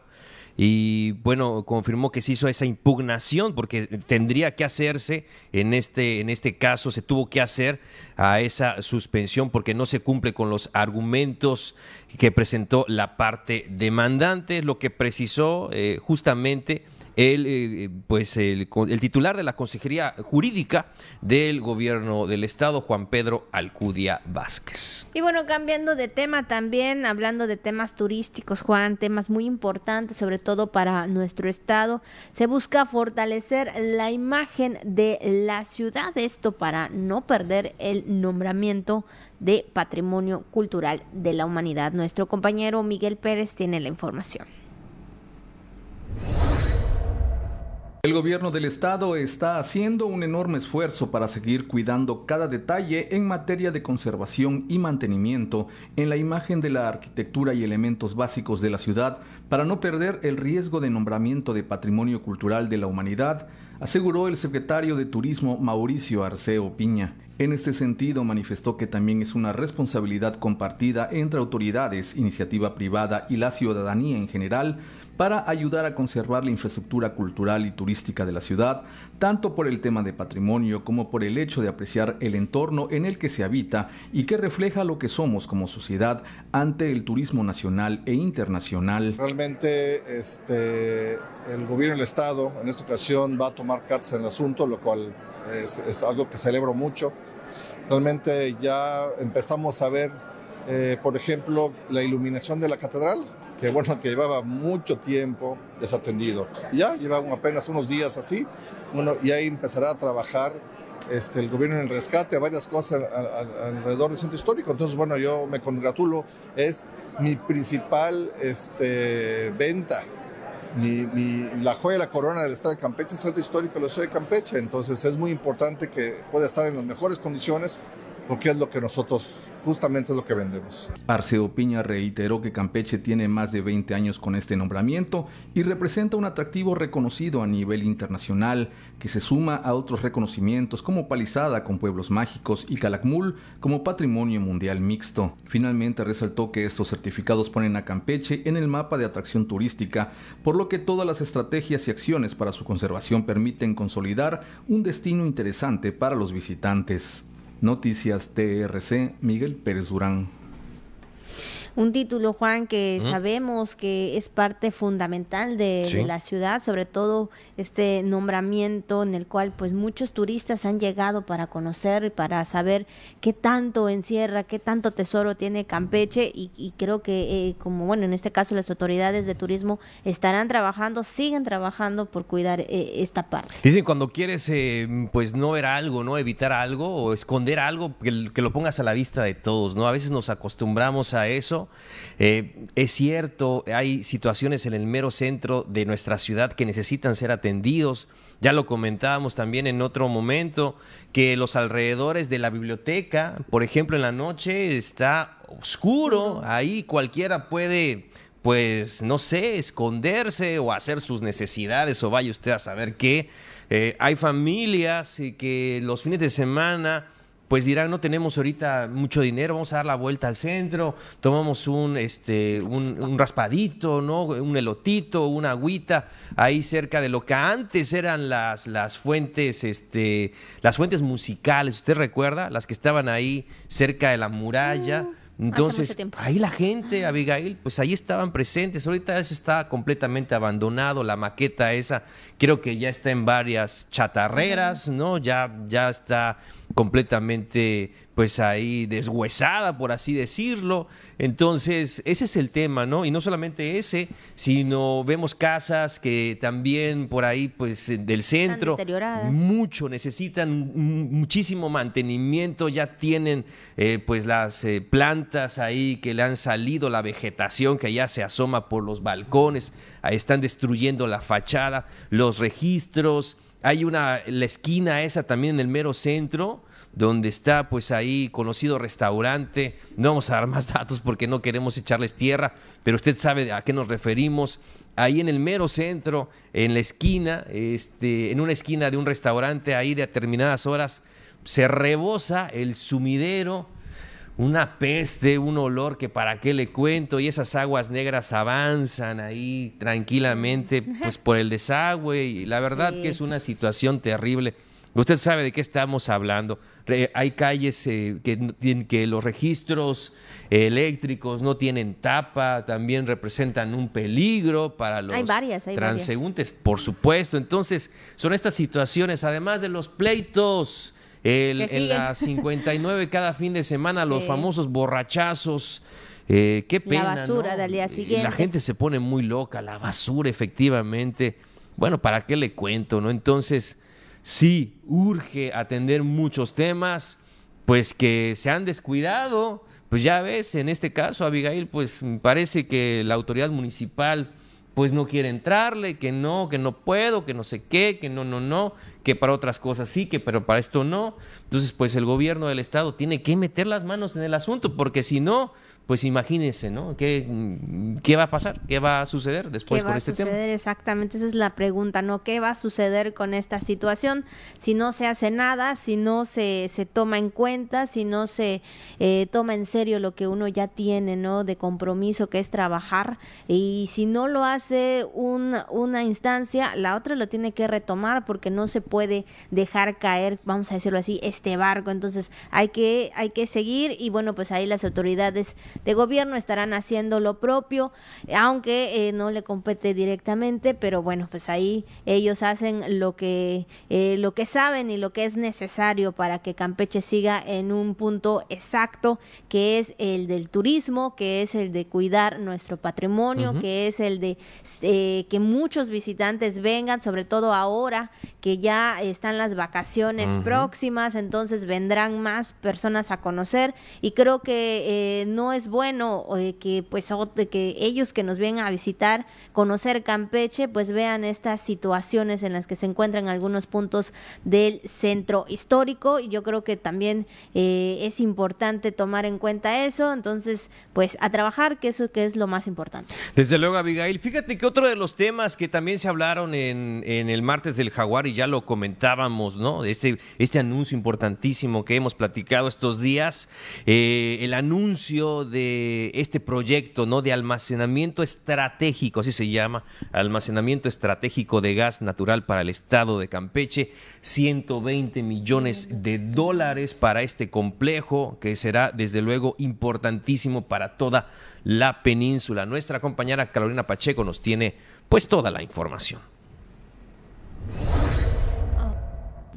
y bueno, confirmó que se hizo esa impugnación porque tendría que hacerse en este, en este caso, se tuvo que hacer a esa suspensión porque no se cumple con los argumentos que presentó la parte demandante, lo que precisó eh, justamente el, eh, pues el, titular de la Consejería Jurídica del Gobierno del Estado, Juan Pedro Alcudia Vázquez. Y bueno, cambiando de tema también, hablando de temas turísticos, Juan, temas muy importantes, sobre todo para nuestro Estado, se busca fortalecer la imagen de la ciudad, esto para no perder el nombramiento de Patrimonio Cultural de la Humanidad. Nuestro compañero Miguel Pérez tiene la información. El gobierno del estado está haciendo un enorme esfuerzo para seguir cuidando cada detalle en materia de conservación y mantenimiento en la imagen de la arquitectura y elementos básicos de la ciudad para no perder el riesgo de nombramiento de patrimonio cultural de la humanidad, aseguró el secretario de Turismo Mauricio Arceo Piña. En este sentido, manifestó que también es una responsabilidad compartida entre autoridades, iniciativa privada y la ciudadanía en general para ayudar a conservar la infraestructura cultural y turística de la ciudad, tanto por el tema de patrimonio como por el hecho de apreciar el entorno en el que se habita y que refleja lo que somos como sociedad ante el turismo nacional e internacional. Realmente este, el gobierno del Estado en esta ocasión va a tomar cartas en el asunto, lo cual es, algo que celebro mucho. Realmente ya empezamos a ver, eh, por ejemplo, la iluminación de la catedral, que bueno, que llevaba mucho tiempo desatendido. Ya llevaba apenas unos días así, bueno, y ahí empezará a trabajar este, el gobierno en el rescate, varias cosas alrededor del centro histórico. Entonces, bueno, yo me congratulo, es mi principal este, venta. Mi, la joya de la corona del estado de Campeche, el centro histórico del estado de Campeche. Entonces es muy importante que pueda estar en las mejores condiciones porque es lo que nosotros justamente es lo que vendemos. Arceo Piña reiteró que Campeche tiene más de 20 años con este nombramiento y representa un atractivo reconocido a nivel internacional que se suma a otros reconocimientos como Palizada con Pueblos Mágicos y Calakmul como Patrimonio Mundial Mixto. Finalmente resaltó que estos certificados ponen a Campeche en el mapa de atracción turística, por lo que todas las estrategias y acciones para su conservación permiten consolidar un destino interesante para los visitantes. Noticias TRC, Miguel Pérez Durán un título, Juan, que sabemos que es parte fundamental de, la ciudad, sobre todo este nombramiento en el cual pues muchos turistas han llegado para conocer y para saber qué tanto encierra, qué tanto tesoro tiene Campeche y, creo que eh, como bueno, en este caso las autoridades de turismo estarán trabajando, siguen trabajando por cuidar eh, esta parte. Dicen cuando quieres eh, pues no ver algo, no evitar algo o esconder algo, que, que lo pongas a la vista de todos, ¿no? A veces nos acostumbramos a eso eh, es cierto, hay situaciones en el mero centro de nuestra ciudad que necesitan ser atendidos. Ya lo comentábamos también en otro momento, que los alrededores de la biblioteca, por ejemplo, en la noche está oscuro, ahí cualquiera puede, pues, no sé, esconderse o hacer sus necesidades o vaya usted a saber qué. Eh, hay familias que los fines de semana pues dirán, no tenemos ahorita mucho dinero, vamos a dar la vuelta al centro, tomamos un, este, un, raspadito, ¿no? Un elotito, una agüita, ahí cerca de lo que antes eran las, las fuentes, este, las fuentes musicales, ¿usted recuerda? Las que estaban ahí cerca de la muralla. Mm. Entonces, ahí la gente, Abigail, pues ahí estaban presentes. Ahorita eso está completamente abandonado, la maqueta esa, creo que ya está en varias chatarreras, ¿no? Ya, ya está completamente pues ahí deshuesada, por así decirlo. Entonces, ese es el tema, ¿no? Y no solamente ese, sino vemos casas que también por ahí, pues del centro, mucho, necesitan muchísimo mantenimiento, ya tienen eh, pues las eh, plantas ahí que le han salido, la vegetación que ya se asoma por los balcones, ahí están destruyendo la fachada, los registros hay una, la esquina esa también en el mero centro, donde está pues ahí conocido restaurante. No vamos a dar más <laughs> datos porque no queremos echarles tierra, pero usted sabe a qué nos referimos. Ahí en el mero centro, en la esquina, este, en una esquina de un restaurante, ahí de determinadas horas, se rebosa el sumidero una peste, un olor que para qué le cuento, y esas aguas negras avanzan ahí tranquilamente, <laughs> pues por el desagüe, y la verdad que es una situación terrible. Usted sabe de qué estamos hablando. hay calles eh, que, que los registros eléctricos no tienen tapa, también representan un peligro para los transeúntes, por supuesto. Entonces, son estas situaciones, además de los pleitos el, en la 59 cada fin de semana los famosos borrachazos. Eh, qué pena. La basura del día siguiente. La gente se pone muy loca, la basura, efectivamente. Bueno, ¿para qué le cuento, no? Entonces, sí, urge atender muchos temas, pues que se han descuidado. Pues ya ves, en este caso, Abigail, pues parece que la autoridad municipal pues no quiere entrarle, que no, que no puedo, que no sé qué, que no, no, no, que para otras cosas sí, que pero para esto no. Entonces, pues el gobierno del estado tiene que meter las manos en el asunto, porque si no, pues imagínense, ¿no? ¿Qué, ¿Qué, va a pasar? ¿Qué va a suceder después con este tema? Exactamente, esa es la pregunta, ¿no? ¿Qué va a suceder con esta situación si no se hace nada, si no se, se toma en cuenta, si no se eh, toma en serio lo que uno ya tiene, ¿no? De compromiso que es trabajar y si no lo hace una instancia, la otra lo tiene que retomar porque no se puede dejar caer, vamos a decirlo así, este barco. Entonces hay que, hay que seguir y bueno, pues ahí las autoridades de gobierno estarán haciendo lo propio, aunque eh, no le compete directamente, pero bueno, pues ahí ellos hacen lo que, eh, lo que saben y lo que es necesario para que Campeche siga en un punto exacto, que es el del turismo, que es el de cuidar nuestro patrimonio, que es el de eh, que muchos visitantes vengan, sobre todo ahora que ya están las vacaciones próximas, entonces vendrán más personas a conocer y creo que no es bueno que pues que ellos que nos vengan a visitar, conocer Campeche, pues vean estas situaciones en las que se encuentran algunos puntos del centro histórico y yo creo que también eh, es importante tomar en cuenta eso, entonces pues a trabajar, que eso que es lo más importante. Desde luego, Abigail, fíjate que otro de los temas que también se hablaron en, en el martes del Jaguar y ya lo comentábamos, ¿no? Este, este anuncio importantísimo que hemos platicado estos días, eh, el anuncio de este proyecto ¿no? de almacenamiento estratégico, así se llama, almacenamiento estratégico de gas natural para el estado de Campeche, 120 millones de dólares para este complejo que será desde luego importantísimo para toda la península. Nuestra compañera Carolina Pacheco nos tiene pues toda la información.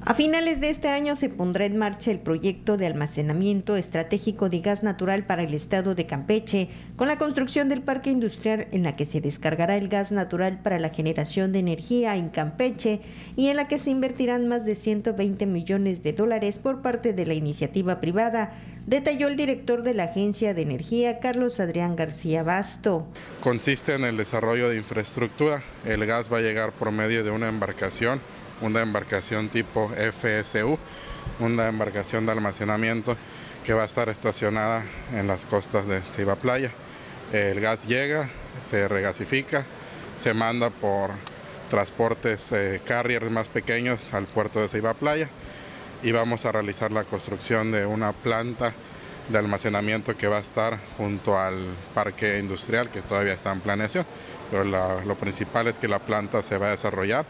A finales de este año se pondrá en marcha el proyecto de almacenamiento estratégico de gas natural para el estado de Campeche, con la construcción del parque industrial en la que se descargará el gas natural para la generación de energía en Campeche y en la que se invertirán más de 120 millones de dólares por parte de la iniciativa privada, detalló el director de la Agencia de Energía, Carlos Adrián García Basto. Consiste en el desarrollo de infraestructura. El gas va a llegar por medio de una embarcación una embarcación tipo FSU, una embarcación de almacenamiento que va a estar estacionada en las costas de Ceiba Playa. El gas llega, se regasifica, se manda por transportes eh, carriers más pequeños al puerto de Ceiba Playa y vamos a realizar la construcción de una planta de almacenamiento que va a estar junto al parque industrial que todavía está en planeación. Pero lo principal es que la planta se va a desarrollar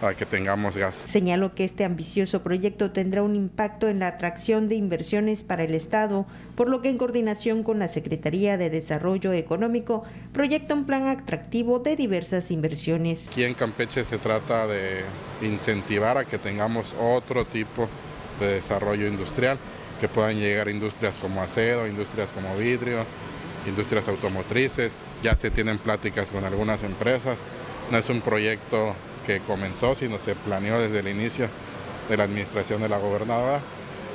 para que tengamos gas. Señaló que este ambicioso proyecto tendrá un impacto en la atracción de inversiones para el Estado, por lo que en coordinación con la Secretaría de Desarrollo Económico proyecta un plan atractivo de diversas inversiones. Aquí en Campeche se trata de incentivar a que tengamos otro tipo de desarrollo industrial, que puedan llegar industrias como acero, industrias como vidrio, industrias automotrices. Ya se tienen pláticas con algunas empresas. No es un proyecto que comenzó, sino se planeó desde el inicio de la administración de la gobernadora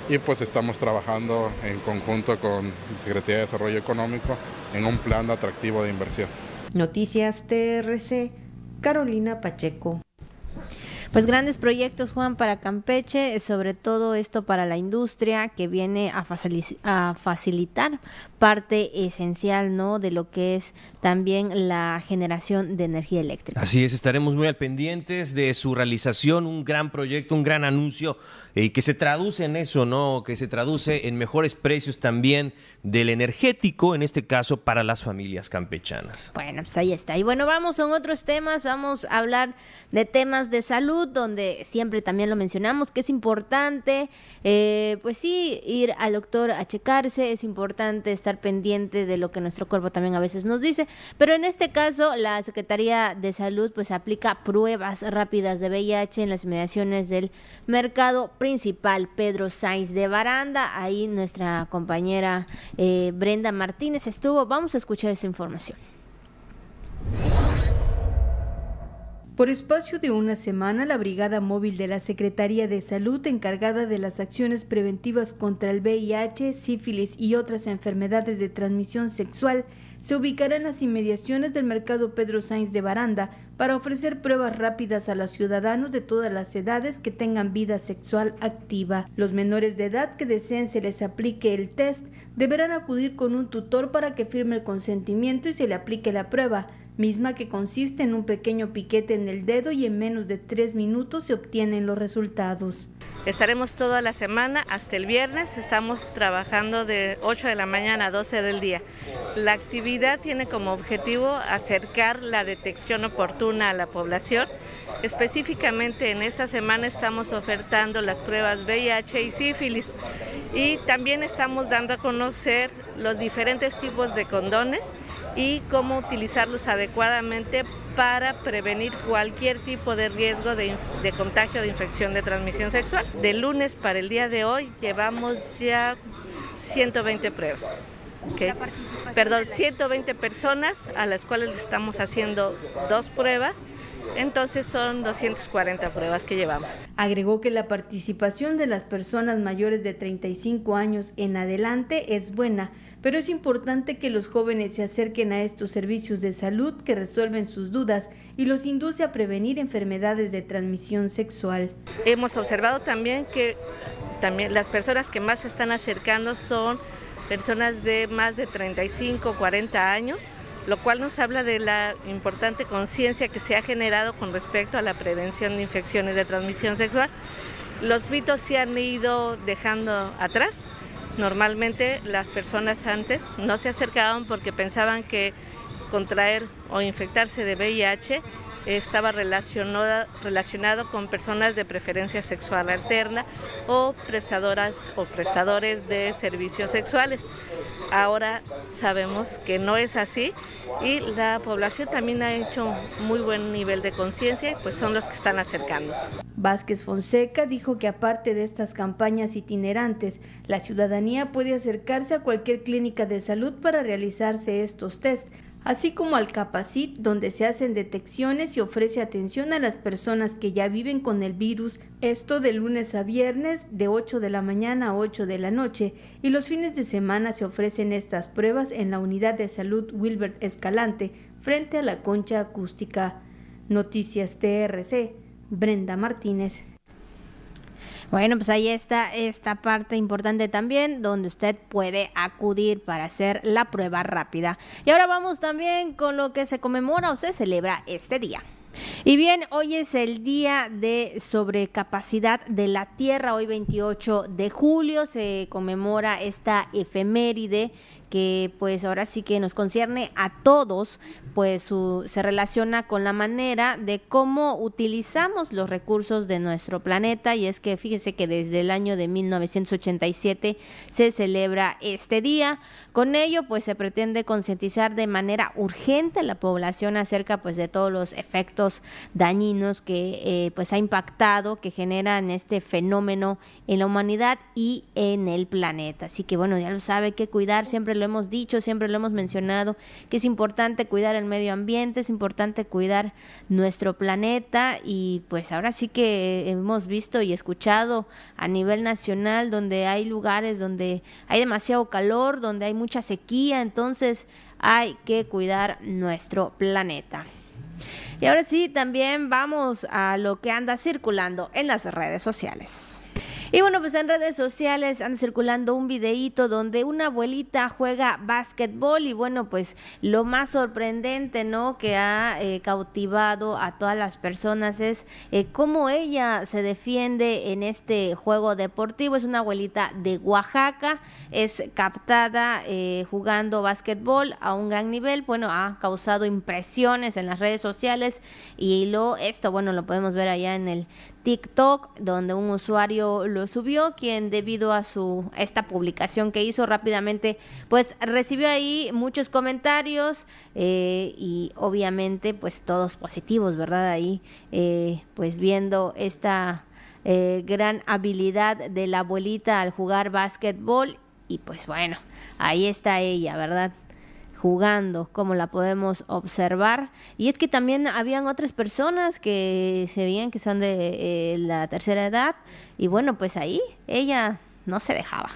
y pues estamos trabajando en conjunto con la Secretaría de Desarrollo Económico en un plan de atractivo de inversión. Noticias TRC, Carolina Pacheco. Pues grandes proyectos, Juan, para Campeche, sobre todo esto para la industria que viene a, a facilitar parte esencial, ¿no? De lo que es también la generación de energía eléctrica. Así es, estaremos muy al pendientes de su realización, un gran proyecto, un gran anuncio y que se traduce en eso, ¿no? Que se traduce en mejores precios también del energético, en este caso para las familias campechanas. Bueno, pues ahí está. Y bueno, vamos a otros temas, vamos a hablar de temas de salud, donde siempre también lo mencionamos, que es importante, eh, pues sí, ir al doctor a checarse, es importante estar pendiente de lo que nuestro cuerpo también a veces nos dice, pero en este caso la Secretaría de Salud pues aplica pruebas rápidas de VIH en las inmediaciones del mercado principal Pedro Sainz de Baranda. Ahí nuestra compañera eh, Brenda Martínez estuvo. Vamos a escuchar esa información. Por espacio de una semana, la Brigada Móvil de la Secretaría de Salud, encargada de las acciones preventivas contra el VIH, sífilis y otras enfermedades de transmisión sexual, se ubicará en las inmediaciones del mercado Pedro Sainz de Baranda para ofrecer pruebas rápidas a los ciudadanos de todas las edades que tengan vida sexual activa. Los menores de edad que deseen se les aplique el test deberán acudir con un tutor para que firme el consentimiento y se le aplique la prueba misma que consiste en un pequeño piquete en el dedo y en menos de tres minutos se obtienen los resultados. Estaremos toda la semana hasta el viernes, estamos trabajando de 8 de la mañana a 12 del día. La actividad tiene como objetivo acercar la detección oportuna a la población. Específicamente en esta semana estamos ofertando las pruebas VIH y sífilis y también estamos dando a conocer los diferentes tipos de condones y cómo utilizarlos adecuadamente para prevenir cualquier tipo de riesgo de, contagio de infección de transmisión sexual. De lunes para el día de hoy llevamos ya 120 pruebas. Perdón, 120 personas a las cuales le estamos haciendo dos pruebas. Entonces son 240 pruebas que llevamos. Agregó que la participación de las personas mayores de 35 años en adelante es buena, pero es importante que los jóvenes se acerquen a estos servicios de salud que resuelven sus dudas y los induce a prevenir enfermedades de transmisión sexual. Hemos observado también que las personas que más se están acercando son personas de más de 35, 40 años, lo cual nos habla de la importante conciencia que se ha generado con respecto a la prevención de infecciones de transmisión sexual. Los mitos se han ido dejando atrás Normalmente las personas antes no se acercaban porque pensaban que contraer o infectarse de VIH estaba relacionado, relacionado con personas de preferencia sexual alterna o prestadoras o prestadores de servicios sexuales. Ahora sabemos que no es así y la población también ha hecho muy buen nivel de conciencia y pues son los que están acercándose. Vázquez Fonseca dijo que aparte de estas campañas itinerantes, la ciudadanía puede acercarse a cualquier clínica de salud para realizarse estos tests así como al Capacit, donde se hacen detecciones y ofrece atención a las personas que ya viven con el virus, esto de lunes a viernes de 8 de la mañana a 8 de la noche, y los fines de semana se ofrecen estas pruebas en la unidad de salud Wilbert Escalante, frente a la concha acústica. Noticias TRC, Brenda Martínez. Bueno, pues ahí está esta parte importante también donde usted puede acudir para hacer la prueba rápida. Y ahora vamos también con lo que se conmemora o se celebra este día. Y bien, hoy es el día de sobrecapacidad de la Tierra, hoy 28 de julio se conmemora esta efeméride que pues ahora sí que nos concierne a todos, pues se relaciona con la manera de cómo utilizamos los recursos de nuestro planeta y es que fíjese que desde el año de 1987 se celebra este día. Con ello pues se pretende concientizar de manera urgente a la población acerca pues de todos los efectos dañinos que eh, pues ha impactado, que generan este fenómeno en la humanidad y en el planeta. Así que bueno, ya lo sabe que cuidar siempre lo hemos dicho, siempre lo hemos mencionado, que es importante cuidar el medio ambiente, es importante cuidar nuestro planeta y pues ahora sí que hemos visto y escuchado a nivel nacional donde hay lugares donde hay demasiado calor, donde hay mucha sequía, entonces hay que cuidar nuestro planeta. Y ahora sí, también vamos a lo que anda circulando en las redes sociales. Y bueno, pues en redes sociales anda circulando un videíto donde una abuelita juega básquetbol y bueno, pues lo más sorprendente, ¿no? Que ha eh, cautivado a todas las personas es eh, cómo ella se defiende en este juego deportivo. Es una abuelita de Oaxaca, es captada eh, jugando básquetbol a un gran nivel. Bueno, ha causado impresiones en las redes sociales y lo esto, bueno, lo podemos ver allá en el TikTok, donde un usuario lo subió, quien debido a su esta publicación que hizo rápidamente, pues recibió ahí muchos comentarios eh, y obviamente pues todos positivos, ¿verdad? Ahí eh, pues viendo esta eh, gran habilidad de la abuelita al jugar básquetbol y pues bueno, ahí está ella, ¿verdad? Jugando, como la podemos observar. Y es que también habían otras personas que se veían que son de eh, la tercera edad y bueno, pues ahí ella no se dejaba.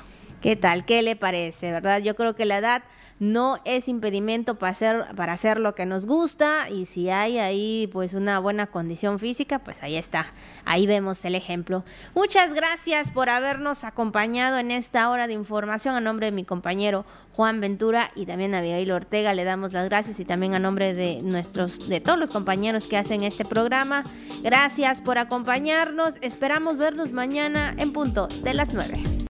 ¿Qué tal? ¿Qué le parece? ¿Verdad? Yo creo que la edad no es impedimento para hacer, para hacer lo que nos gusta y si hay ahí pues una buena condición física, pues ahí está, ahí vemos el ejemplo. Muchas gracias por habernos acompañado en esta hora de información a nombre de mi compañero Juan Ventura y también a Abigail Ortega le damos las gracias y también a nombre de nuestros de todos los compañeros que hacen este programa. Gracias por acompañarnos. Esperamos vernos mañana en punto de las 9.